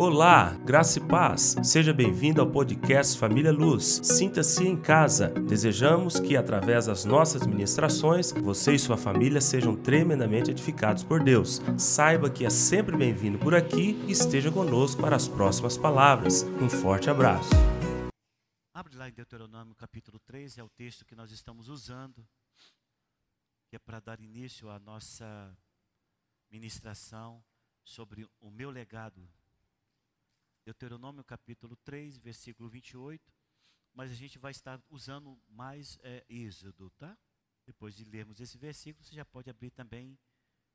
Olá, graça e paz. Seja bem-vindo ao podcast Família Luz. Sinta-se em casa. Desejamos que, através das nossas ministrações, você e sua família sejam tremendamente edificados por Deus. Saiba que é sempre bem-vindo por aqui e esteja conosco para as próximas palavras. Um forte abraço. Abre lá em Deuteronômio capítulo 3, é o texto que nós estamos usando, que é para dar início à nossa ministração sobre o meu legado Deuteronômio capítulo 3, versículo 28, mas a gente vai estar usando mais é, Êxodo, tá? Depois de lermos esse versículo, você já pode abrir também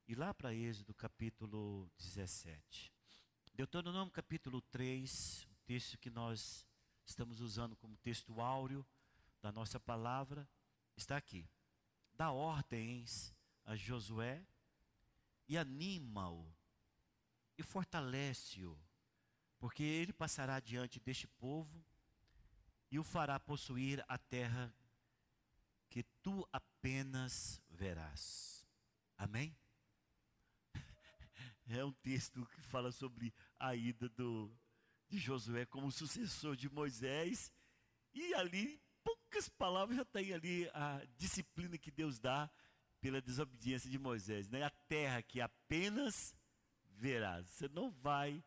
e lá para Êxodo capítulo 17. Deuteronômio capítulo 3, o texto que nós estamos usando como texto áureo da nossa palavra, está aqui. Dá ordens a Josué e anima-o e fortalece-o porque ele passará diante deste povo e o fará possuir a terra que tu apenas verás. Amém? É um texto que fala sobre a ida do, de Josué como sucessor de Moisés, e ali, poucas palavras, já tem ali a disciplina que Deus dá pela desobediência de Moisés. Né? A terra que apenas verás. Você não vai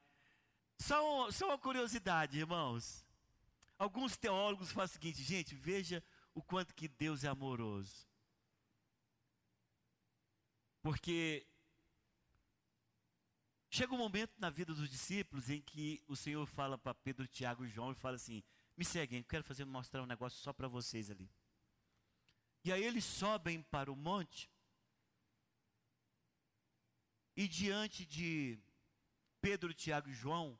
só, só uma curiosidade, irmãos. Alguns teólogos fazem o seguinte, gente, veja o quanto que Deus é amoroso. Porque chega um momento na vida dos discípulos em que o Senhor fala para Pedro, Tiago e João e fala assim: "Me seguem, quero fazer mostrar um negócio só para vocês ali". E aí eles sobem para o monte. E diante de Pedro, Tiago e João,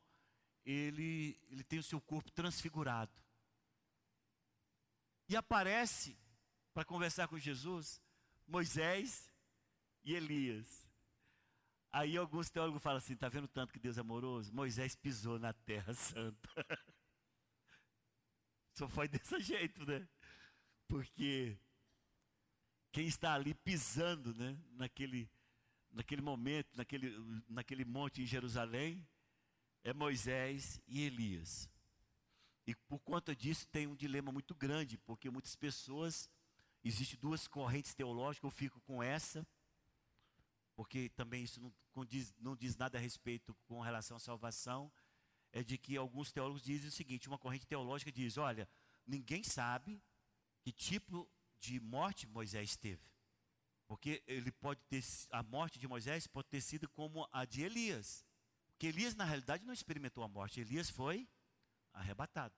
ele, ele tem o seu corpo transfigurado. E aparece, para conversar com Jesus, Moisés e Elias. Aí alguns teólogos falam assim: está vendo tanto que Deus é amoroso? Moisés pisou na terra santa. Só foi desse jeito, né? Porque quem está ali pisando, né, naquele, naquele momento, naquele, naquele monte em Jerusalém, é Moisés e Elias. E por conta disso tem um dilema muito grande, porque muitas pessoas, existem duas correntes teológicas, eu fico com essa, porque também isso não diz, não diz nada a respeito com relação à salvação, é de que alguns teólogos dizem o seguinte, uma corrente teológica diz, olha, ninguém sabe que tipo de morte Moisés teve. Porque ele pode ter, a morte de Moisés pode ter sido como a de Elias. Porque Elias, na realidade, não experimentou a morte, Elias foi arrebatado.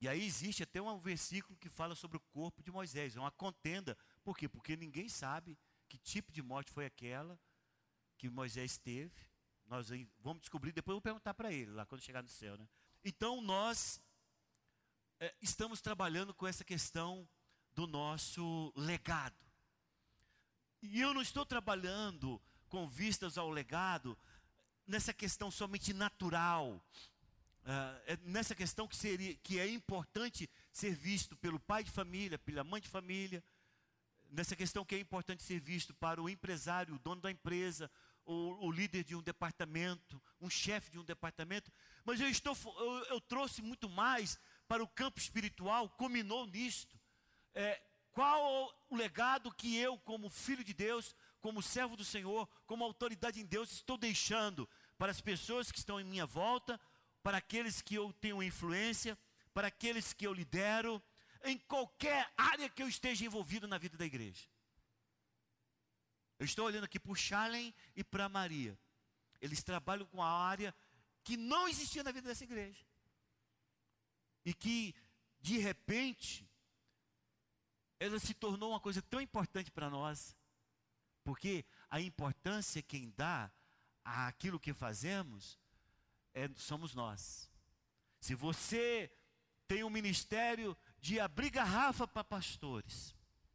E aí existe até um versículo que fala sobre o corpo de Moisés, é uma contenda. Por quê? Porque ninguém sabe que tipo de morte foi aquela que Moisés teve. Nós vamos descobrir, depois eu vou perguntar para ele, lá quando chegar no céu. Né? Então nós é, estamos trabalhando com essa questão do nosso legado. E eu não estou trabalhando com vistas ao legado nessa questão somente natural, uh, nessa questão que, seria, que é importante ser visto pelo pai de família, pela mãe de família, nessa questão que é importante ser visto para o empresário, o dono da empresa, o, o líder de um departamento, um chefe de um departamento, mas eu, estou, eu, eu, trouxe muito mais para o campo espiritual, culminou nisto. É, qual o legado que eu, como filho de Deus, como servo do Senhor, como autoridade em Deus, estou deixando para as pessoas que estão em minha volta, para aqueles que eu tenho influência, para aqueles que eu lidero, em qualquer área que eu esteja envolvido na vida da igreja. Eu estou olhando aqui para o Charlen e para Maria. Eles trabalham com a área que não existia na vida dessa igreja. E que, de repente, ela se tornou uma coisa tão importante para nós porque a importância quem dá àquilo que fazemos é, somos nós. Se você tem um ministério de abrir garrafa para pastores,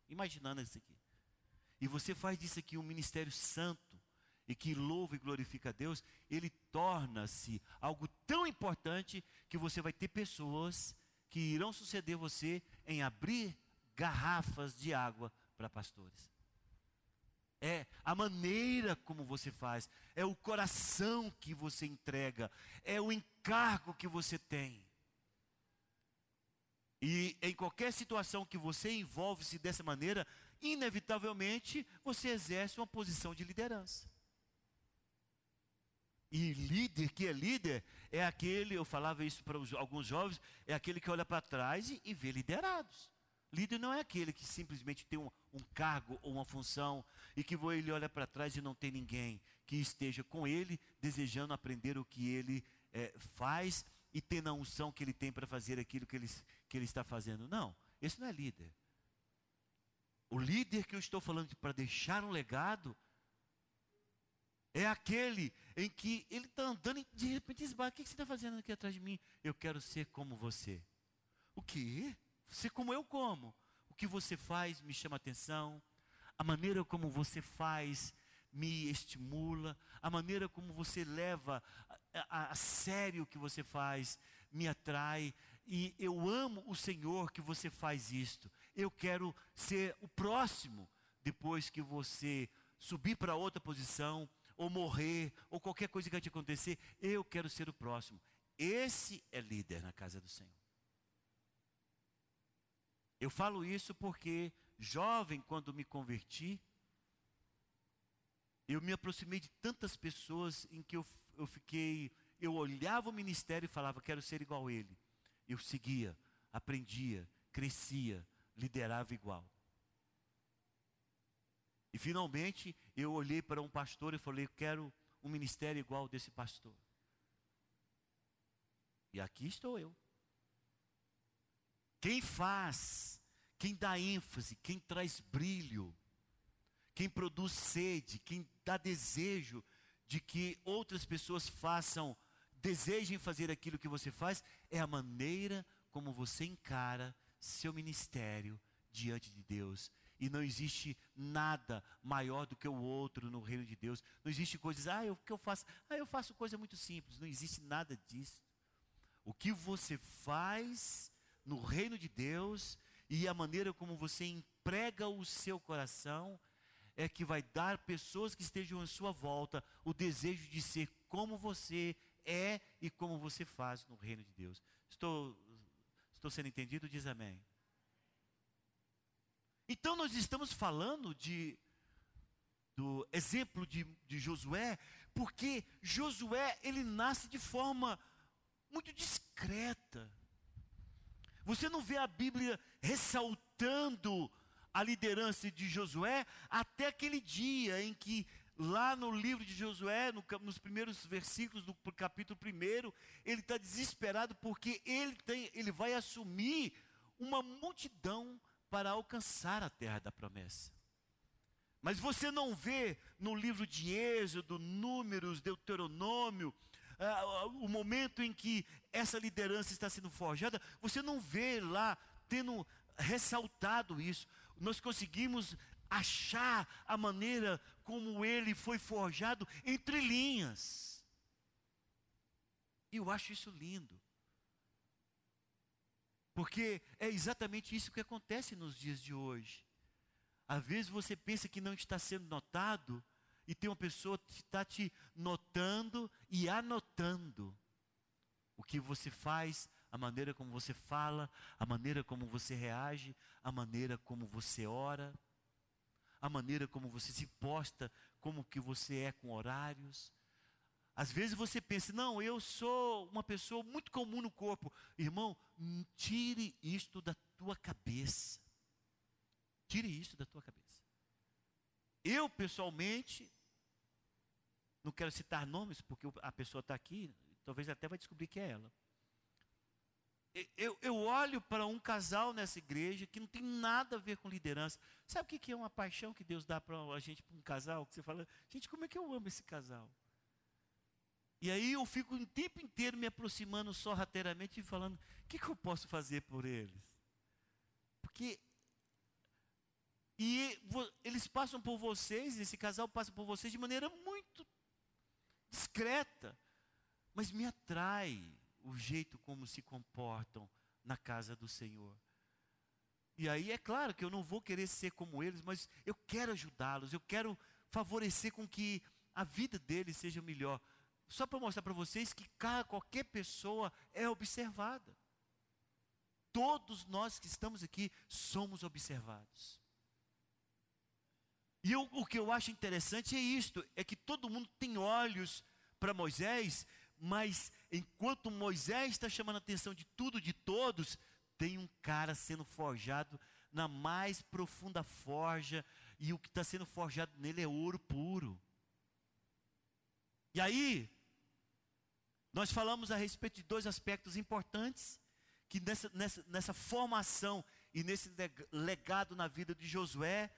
imaginando isso aqui, e você faz disso aqui um ministério santo, e que louva e glorifica a Deus, ele torna-se algo tão importante que você vai ter pessoas que irão suceder você em abrir garrafas de água para pastores. É a maneira como você faz, é o coração que você entrega, é o encargo que você tem. E em qualquer situação que você envolve-se dessa maneira, inevitavelmente você exerce uma posição de liderança. E líder que é líder é aquele, eu falava isso para alguns jovens, é aquele que olha para trás e, e, vê liderados. Líder não é aquele que simplesmente tem um, um cargo ou uma função e que ele olha para trás e não tem ninguém que esteja com ele desejando aprender o que ele é, faz e ter a unção que ele tem para fazer aquilo que ele, que ele está fazendo. Não, esse não é líder. O líder que eu estou falando para deixar um legado é aquele em que ele está andando e de repente esbarra. O que você está fazendo aqui atrás de mim? Eu quero ser como você. O quê? Ser como eu como? O que você faz me chama atenção. A maneira como você faz me estimula. A maneira como você leva a, a, a sério o que você faz me atrai. E eu amo o Senhor que você faz isto. Eu quero ser o próximo depois que você subir para outra posição ou morrer, ou qualquer coisa que te acontecer, eu quero ser o próximo. Esse é líder na casa do Senhor. Eu falo isso porque, jovem, quando me converti, eu me aproximei de tantas pessoas em que eu, eu fiquei, eu olhava o ministério e falava, quero ser igual a ele. Eu seguia, aprendia, crescia, liderava igual. E finalmente eu olhei para um pastor e falei: quero um ministério igual desse pastor. E aqui estou eu. Quem faz, quem dá ênfase, quem traz brilho, quem produz sede, quem dá desejo de que outras pessoas façam, desejem fazer aquilo que você faz, é a maneira como você encara seu ministério diante de Deus e não existe nada maior do que o outro no reino de Deus. Não existe coisas, ah, o que eu faço? Ah, eu faço coisa muito simples. Não existe nada disso. O que você faz no reino de Deus e a maneira como você emprega o seu coração é que vai dar pessoas que estejam em sua volta o desejo de ser como você é e como você faz no reino de Deus. Estou, estou sendo entendido? Diz amém. Então nós estamos falando de do exemplo de, de Josué, porque Josué ele nasce de forma muito discreta. Você não vê a Bíblia ressaltando a liderança de Josué até aquele dia em que lá no livro de Josué, no, nos primeiros versículos do capítulo 1, ele está desesperado porque ele, tem, ele vai assumir uma multidão para alcançar a terra da promessa. Mas você não vê no livro de Êxodo, Números, Deuteronômio, uh, o momento em que essa liderança está sendo forjada, você não vê lá tendo ressaltado isso. Nós conseguimos achar a maneira como ele foi forjado entre linhas. E eu acho isso lindo. Porque é exatamente isso que acontece nos dias de hoje. Às vezes você pensa que não está sendo notado, e tem uma pessoa que está te notando e anotando o que você faz, a maneira como você fala, a maneira como você reage, a maneira como você ora, a maneira como você se posta, como que você é com horários. Às vezes você pensa, não, eu sou uma pessoa muito comum no corpo. Irmão, tire isto da tua cabeça. Tire isto da tua cabeça. Eu, pessoalmente, não quero citar nomes, porque a pessoa está aqui, talvez até vai descobrir que é ela. Eu, eu olho para um casal nessa igreja que não tem nada a ver com liderança. Sabe o que é uma paixão que Deus dá para a gente, para um casal? Que você fala, gente, como é que eu amo esse casal? E aí eu fico o tempo inteiro me aproximando sorrateiramente e falando: o que, que eu posso fazer por eles? Porque. E eles passam por vocês, esse casal passa por vocês de maneira muito discreta, mas me atrai o jeito como se comportam na casa do Senhor. E aí é claro que eu não vou querer ser como eles, mas eu quero ajudá-los, eu quero favorecer com que a vida deles seja melhor. Só para mostrar para vocês que qualquer pessoa é observada. Todos nós que estamos aqui somos observados. E eu, o que eu acho interessante é isto: é que todo mundo tem olhos para Moisés, mas enquanto Moisés está chamando a atenção de tudo, de todos, tem um cara sendo forjado na mais profunda forja, e o que está sendo forjado nele é ouro puro. E aí, nós falamos a respeito de dois aspectos importantes, que nessa, nessa, nessa formação e nesse legado na vida de Josué,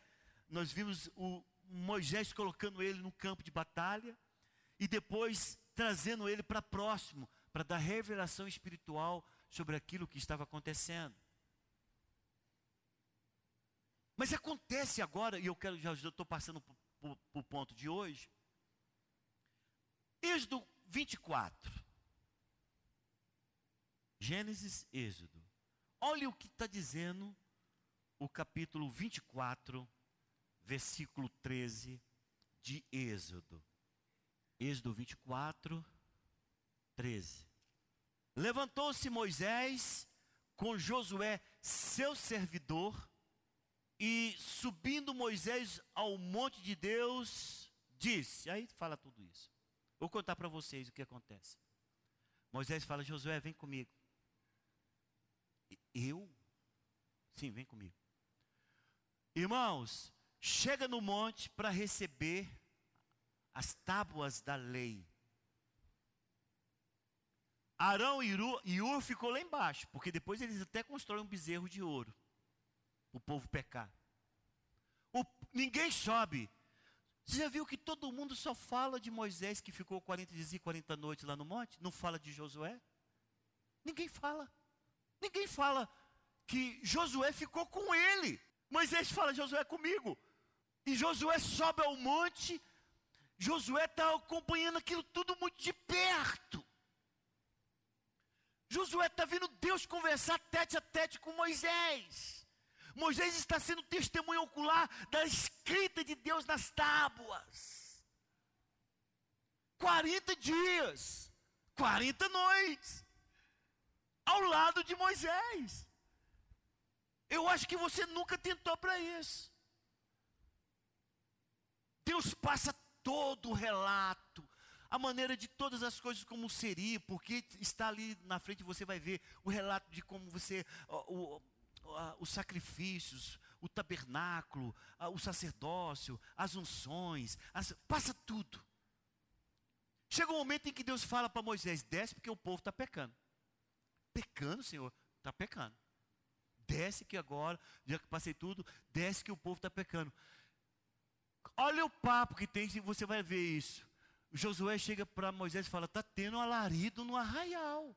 nós vimos o Moisés colocando ele no campo de batalha, e depois trazendo ele para próximo, para dar revelação espiritual sobre aquilo que estava acontecendo. Mas acontece agora, e eu quero já estou passando para o ponto de hoje. Êxodo 24. Gênesis, Êxodo. Olha o que está dizendo o capítulo 24, versículo 13 de Êxodo. Êxodo 24, 13. Levantou-se Moisés com Josué, seu servidor, e subindo Moisés ao monte de Deus, disse: aí fala tudo isso. Vou contar para vocês o que acontece. Moisés fala: Josué, vem comigo. Eu? Sim, vem comigo. Irmãos, chega no monte para receber as tábuas da lei. Arão e Ur ficou lá embaixo, porque depois eles até constroem um bezerro de ouro, o povo pecar. O, ninguém sobe. Você já viu que todo mundo só fala de Moisés que ficou 40 dias e 40 noites lá no monte? Não fala de Josué? Ninguém fala. Ninguém fala que Josué ficou com ele. Moisés fala, Josué comigo. E Josué sobe ao monte Josué está acompanhando aquilo tudo muito de perto. Josué está vendo Deus conversar tete a tete com Moisés. Moisés está sendo testemunho ocular da escrita de Deus nas tábuas. 40 dias, 40 noites, ao lado de Moisés. Eu acho que você nunca tentou para isso. Deus passa todo o relato, a maneira de todas as coisas como seria, porque está ali na frente você vai ver o relato de como você, o, o, os sacrifícios, o tabernáculo, o sacerdócio, as unções, as, passa tudo. Chega um momento em que Deus fala para Moisés: desce porque o povo está pecando. Pecando, Senhor? Está pecando. Desce que agora, já que passei tudo, desce que o povo está pecando. Olha o papo que tem, você vai ver isso. Josué chega para Moisés e fala: está tendo um alarido no arraial.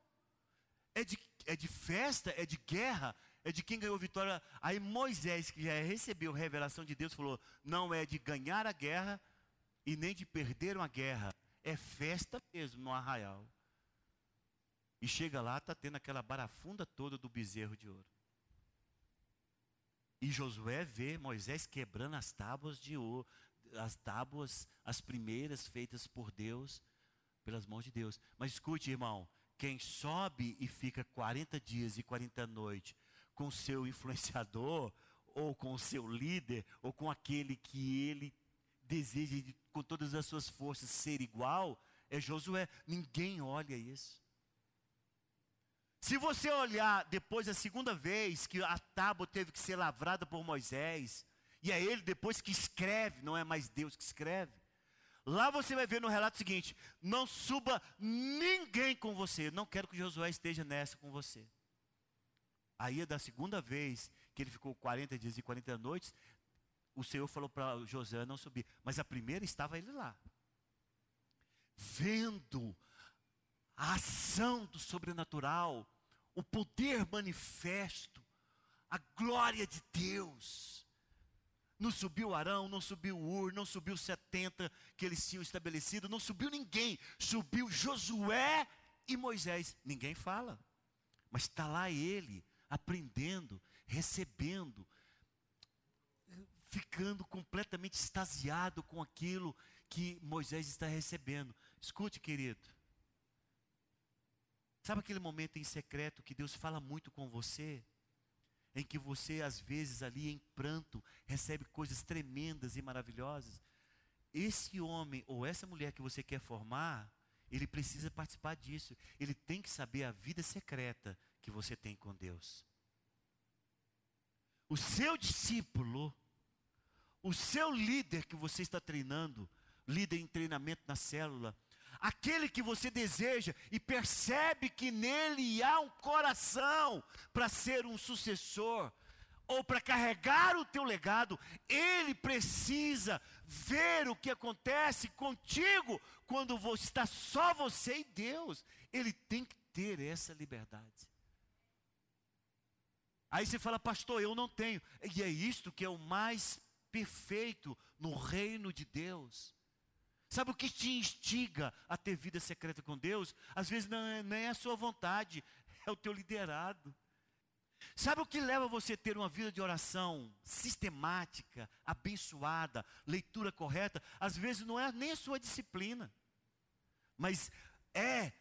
É de, é de festa, é de guerra, é de quem ganhou vitória. Aí Moisés, que já recebeu revelação de Deus, falou: não é de ganhar a guerra e nem de perder uma guerra. É festa mesmo no arraial. E chega lá, está tendo aquela barafunda toda do bezerro de ouro. E Josué vê Moisés quebrando as tábuas de ouro, as tábuas, as primeiras feitas por Deus, pelas mãos de Deus. Mas escute, irmão, quem sobe e fica 40 dias e 40 noites com seu influenciador, ou com o seu líder, ou com aquele que ele deseja com todas as suas forças ser igual, é Josué. Ninguém olha isso. Se você olhar depois a segunda vez que a tábua teve que ser lavrada por Moisés, e é ele depois que escreve, não é mais Deus que escreve. Lá você vai ver no relato seguinte: não suba ninguém com você. Não quero que Josué esteja nessa com você. Aí é da segunda vez que ele ficou 40 dias e 40 noites, o Senhor falou para Josué não subir. Mas a primeira estava ele lá. Vendo a ação do sobrenatural, o poder manifesto, a glória de Deus. Não subiu Arão, não subiu Ur, não subiu 70 que eles tinham estabelecido, não subiu ninguém. Subiu Josué e Moisés. Ninguém fala. Mas está lá ele, aprendendo, recebendo, ficando completamente extasiado com aquilo que Moisés está recebendo. Escute, querido. Sabe aquele momento em secreto que Deus fala muito com você? Em que você, às vezes, ali em pranto, recebe coisas tremendas e maravilhosas? Esse homem ou essa mulher que você quer formar, ele precisa participar disso. Ele tem que saber a vida secreta que você tem com Deus. O seu discípulo, o seu líder que você está treinando, líder em treinamento na célula, aquele que você deseja e percebe que nele há um coração para ser um sucessor ou para carregar o teu legado, ele precisa ver o que acontece contigo quando está só você e Deus. Ele tem que ter essa liberdade. Aí você fala, pastor, eu não tenho. E é isto que é o mais perfeito no reino de Deus. Sabe o que te instiga a ter vida secreta com Deus? Às vezes não é, nem é a sua vontade, é o teu liderado. Sabe o que leva você a ter uma vida de oração sistemática, abençoada, leitura correta? Às vezes não é nem a sua disciplina, mas é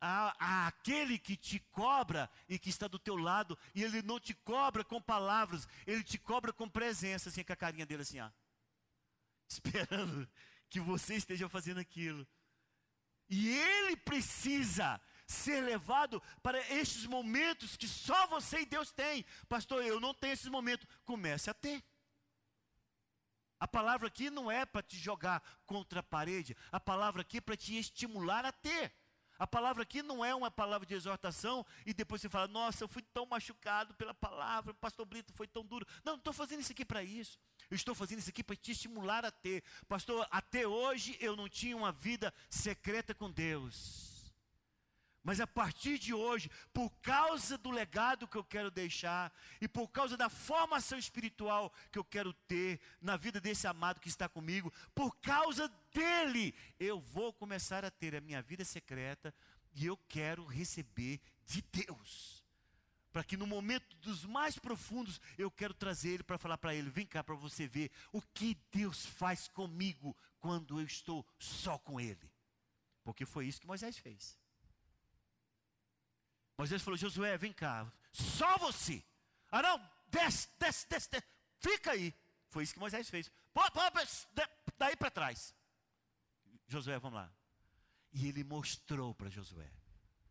a, a aquele que te cobra e que está do teu lado, e ele não te cobra com palavras, ele te cobra com presença, assim, com a carinha dele assim, ó, esperando que você esteja fazendo aquilo. E ele precisa ser levado para estes momentos que só você e Deus têm. Pastor, eu não tenho esses momentos. Comece a ter. A palavra aqui não é para te jogar contra a parede, a palavra aqui é para te estimular a ter. A palavra aqui não é uma palavra de exortação e depois você fala, nossa, eu fui tão machucado pela palavra, o pastor Brito foi tão duro. Não, não estou fazendo isso aqui para isso. Eu estou fazendo isso aqui para te estimular a ter. Pastor, até hoje eu não tinha uma vida secreta com Deus. Mas a partir de hoje, por causa do legado que eu quero deixar e por causa da formação espiritual que eu quero ter na vida desse amado que está comigo, por causa dele, eu vou começar a ter a minha vida secreta e eu quero receber de Deus. Para que no momento dos mais profundos eu quero trazer ele para falar para ele: vem cá para você ver o que Deus faz comigo quando eu estou só com ele. Porque foi isso que Moisés fez. Moisés falou: Josué, vem cá, só você. Ah, não, desce, desce, desce, desce. fica aí. Foi isso que Moisés fez. Pô, pô, daí para trás. Josué, vamos lá. E ele mostrou para Josué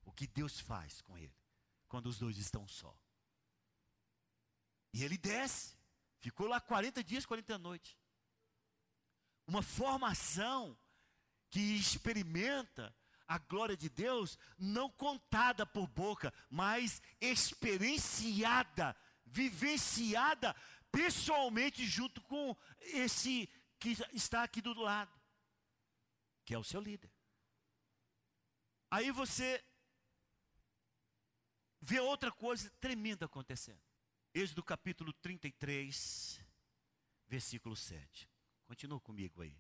o que Deus faz com ele quando os dois estão só. E ele desce, ficou lá 40 dias, 40 noites. Uma formação que experimenta a glória de Deus não contada por boca, mas experienciada, vivenciada pessoalmente junto com esse que está aqui do lado, que é o seu líder. Aí você vê outra coisa tremenda acontecendo. Êxodo capítulo 33, versículo 7. Continua comigo aí.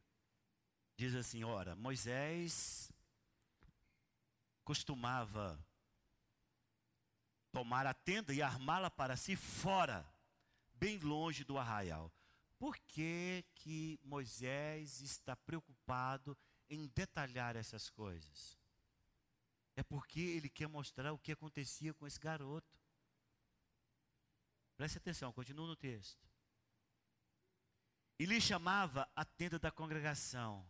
Diz assim: Ora, Moisés costumava tomar a tenda e armá-la para si fora, bem longe do arraial. Por que, que Moisés está preocupado em detalhar essas coisas? É porque ele quer mostrar o que acontecia com esse garoto. Preste atenção, continua no texto. E lhe chamava a tenda da congregação.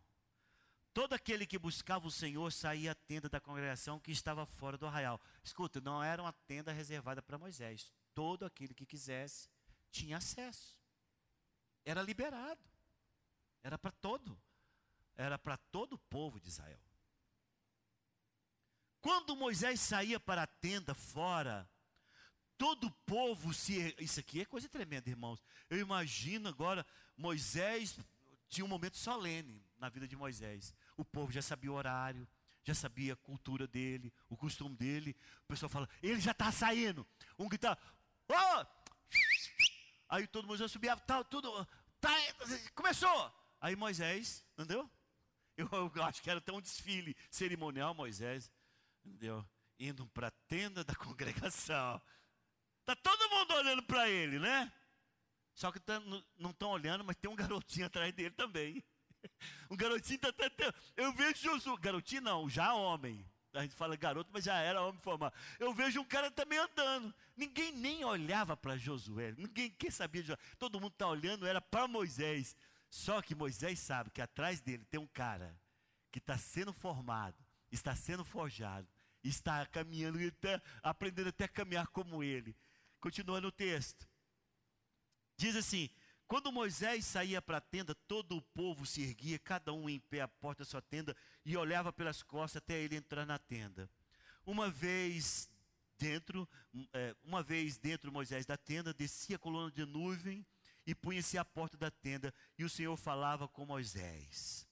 Todo aquele que buscava o Senhor saía à tenda da congregação que estava fora do arraial. Escuta, não era uma tenda reservada para Moisés. Todo aquele que quisesse tinha acesso. Era liberado. Era para todo. Era para todo o povo de Israel. Quando Moisés saía para a tenda fora, todo o povo se. Isso aqui é coisa tremenda, irmãos. Eu imagino agora Moisés tinha um momento solene na vida de Moisés. O povo já sabia o horário, já sabia a cultura dele, o costume dele. O pessoal fala, ele já está saindo. Um grita, oh! Aí todo mundo já subia, tal, tudo, tá, começou. Aí Moisés, entendeu? Eu, eu acho que era até um desfile cerimonial, Moisés, entendeu? Indo para a tenda da congregação. Tá todo mundo olhando para ele, né? Só que tá, não estão olhando, mas tem um garotinho atrás dele também. Um garotinho está até. Eu vejo Josué. Garotinho não, já homem. A gente fala garoto, mas já era homem formado. Eu vejo um cara também andando. Ninguém nem olhava para Josué. Ninguém quer sabia de Josué. Todo mundo está olhando, era para Moisés. Só que Moisés sabe que atrás dele tem um cara que está sendo formado, está sendo forjado, está caminhando, está aprendendo até a caminhar como ele. Continua no texto. Diz assim: quando Moisés saía para a tenda, todo o povo se erguia, cada um em pé à porta da sua tenda, e olhava pelas costas até ele entrar na tenda. Uma vez dentro, é, uma vez dentro Moisés da tenda, descia a coluna de nuvem e punha-se à porta da tenda, e o Senhor falava com Moisés.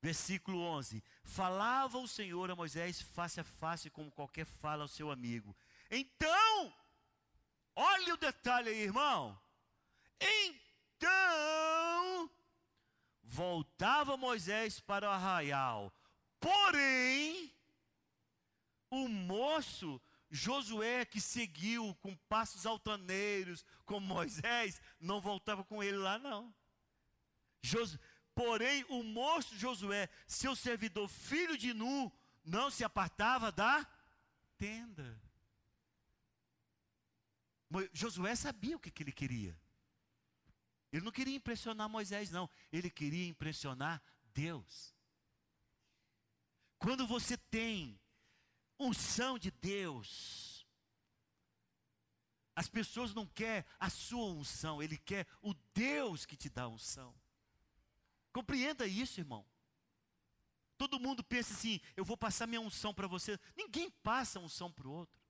Versículo 11: Falava o Senhor a Moisés face a face, como qualquer fala ao seu amigo. Então, olha o detalhe aí, irmão. Então, voltava Moisés para o arraial. Porém, o moço Josué, que seguiu com passos altaneiros com Moisés, não voltava com ele lá, não. Jos... Porém, o moço Josué, seu servidor, filho de Nu, não se apartava da tenda. Josué sabia o que, que ele queria. Ele não queria impressionar Moisés, não. Ele queria impressionar Deus. Quando você tem unção de Deus, as pessoas não querem a sua unção, ele quer o Deus que te dá a unção. Compreenda isso, irmão. Todo mundo pensa assim: eu vou passar minha unção para você. Ninguém passa unção para o outro.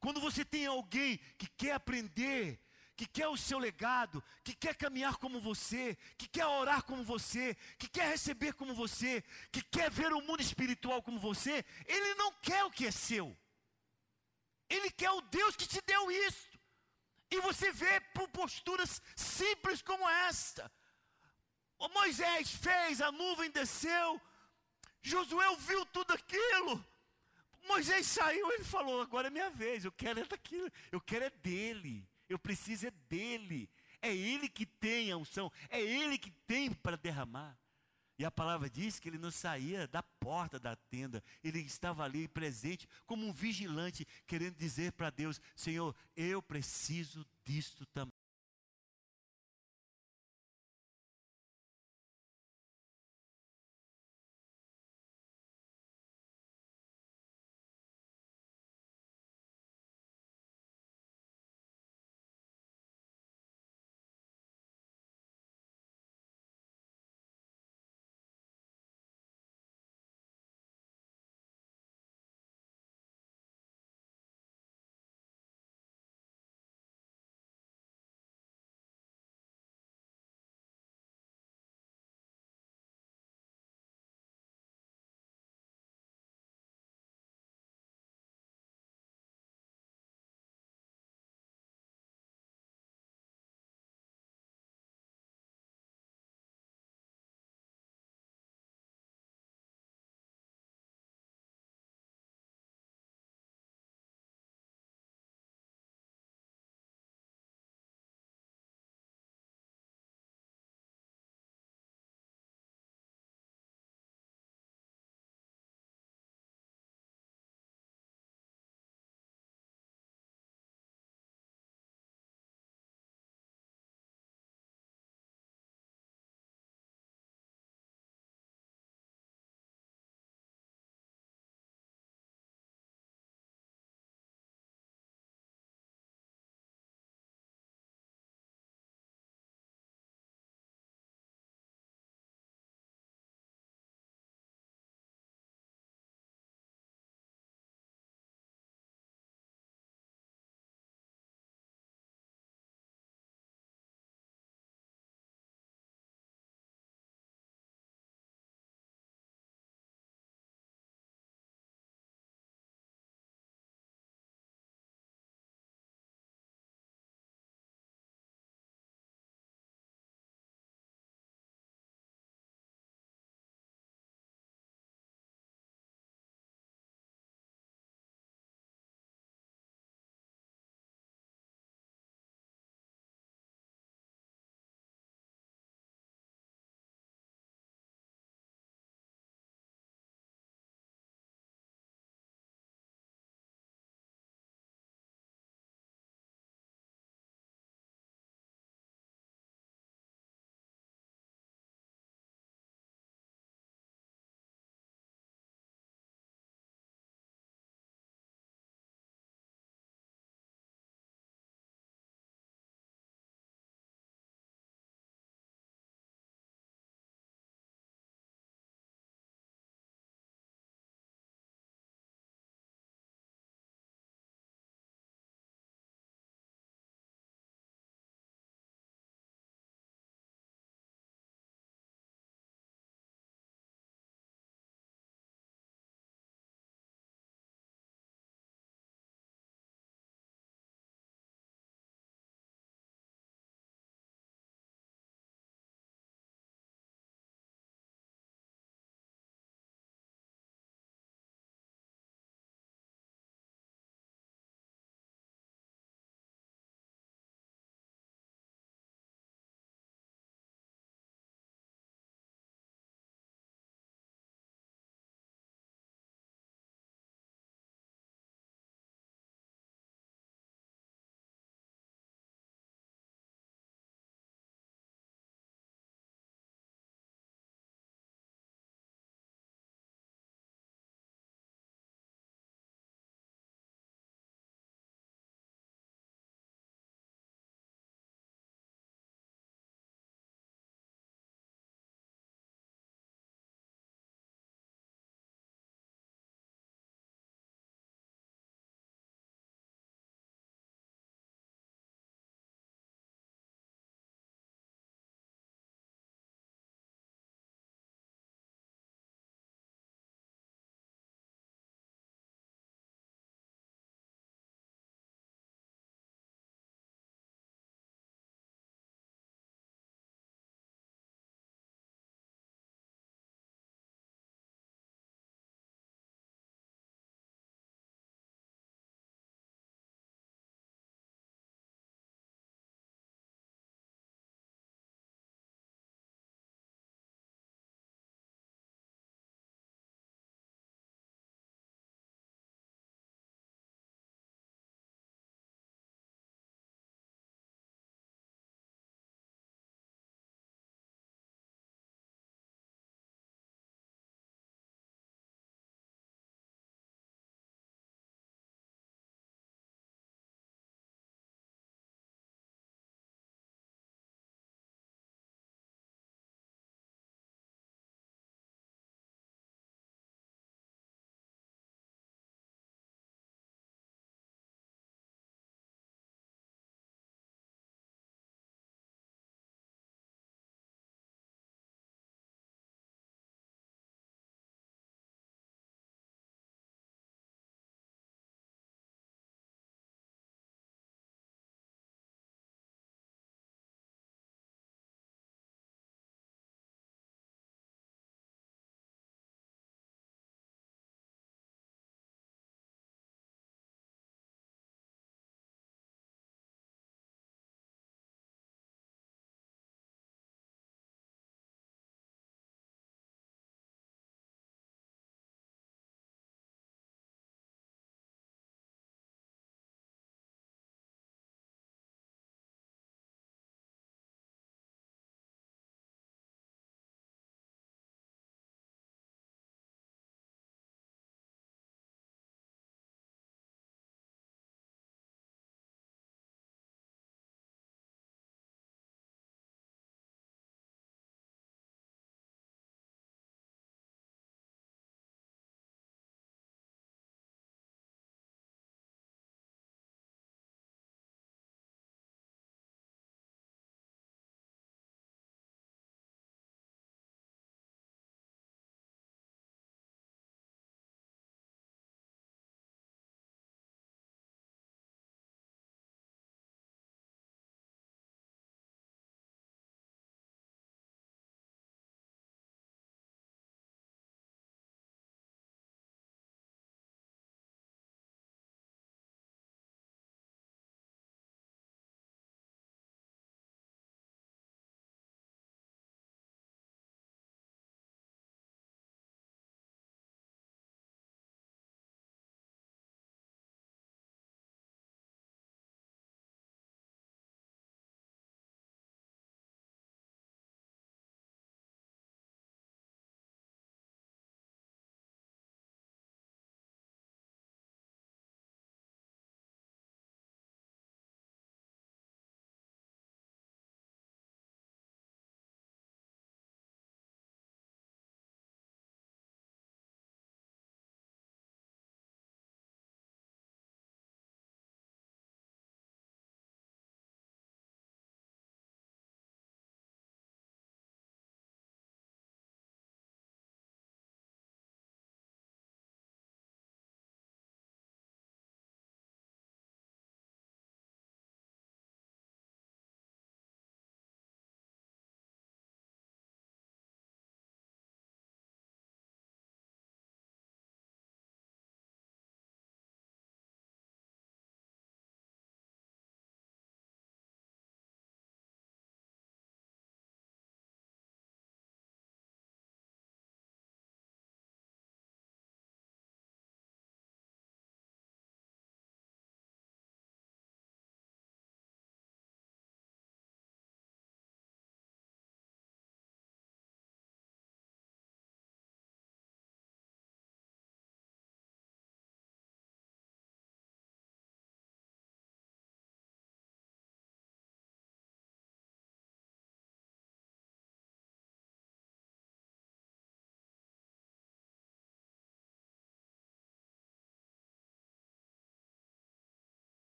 Quando você tem alguém que quer aprender que quer o seu legado, que quer caminhar como você, que quer orar como você, que quer receber como você, que quer ver o mundo espiritual como você, ele não quer o que é seu. Ele quer o Deus que te deu isso. E você vê por posturas simples como esta. O Moisés fez, a nuvem desceu, Josué viu tudo aquilo. Moisés saiu, ele falou: agora é minha vez, eu quero é daquilo, eu quero é dele. Eu preciso é dele. É ele que tem a unção, é ele que tem para derramar. E a palavra diz que ele não saía da porta da tenda, ele estava ali presente como um vigilante, querendo dizer para Deus: Senhor, eu preciso disto também.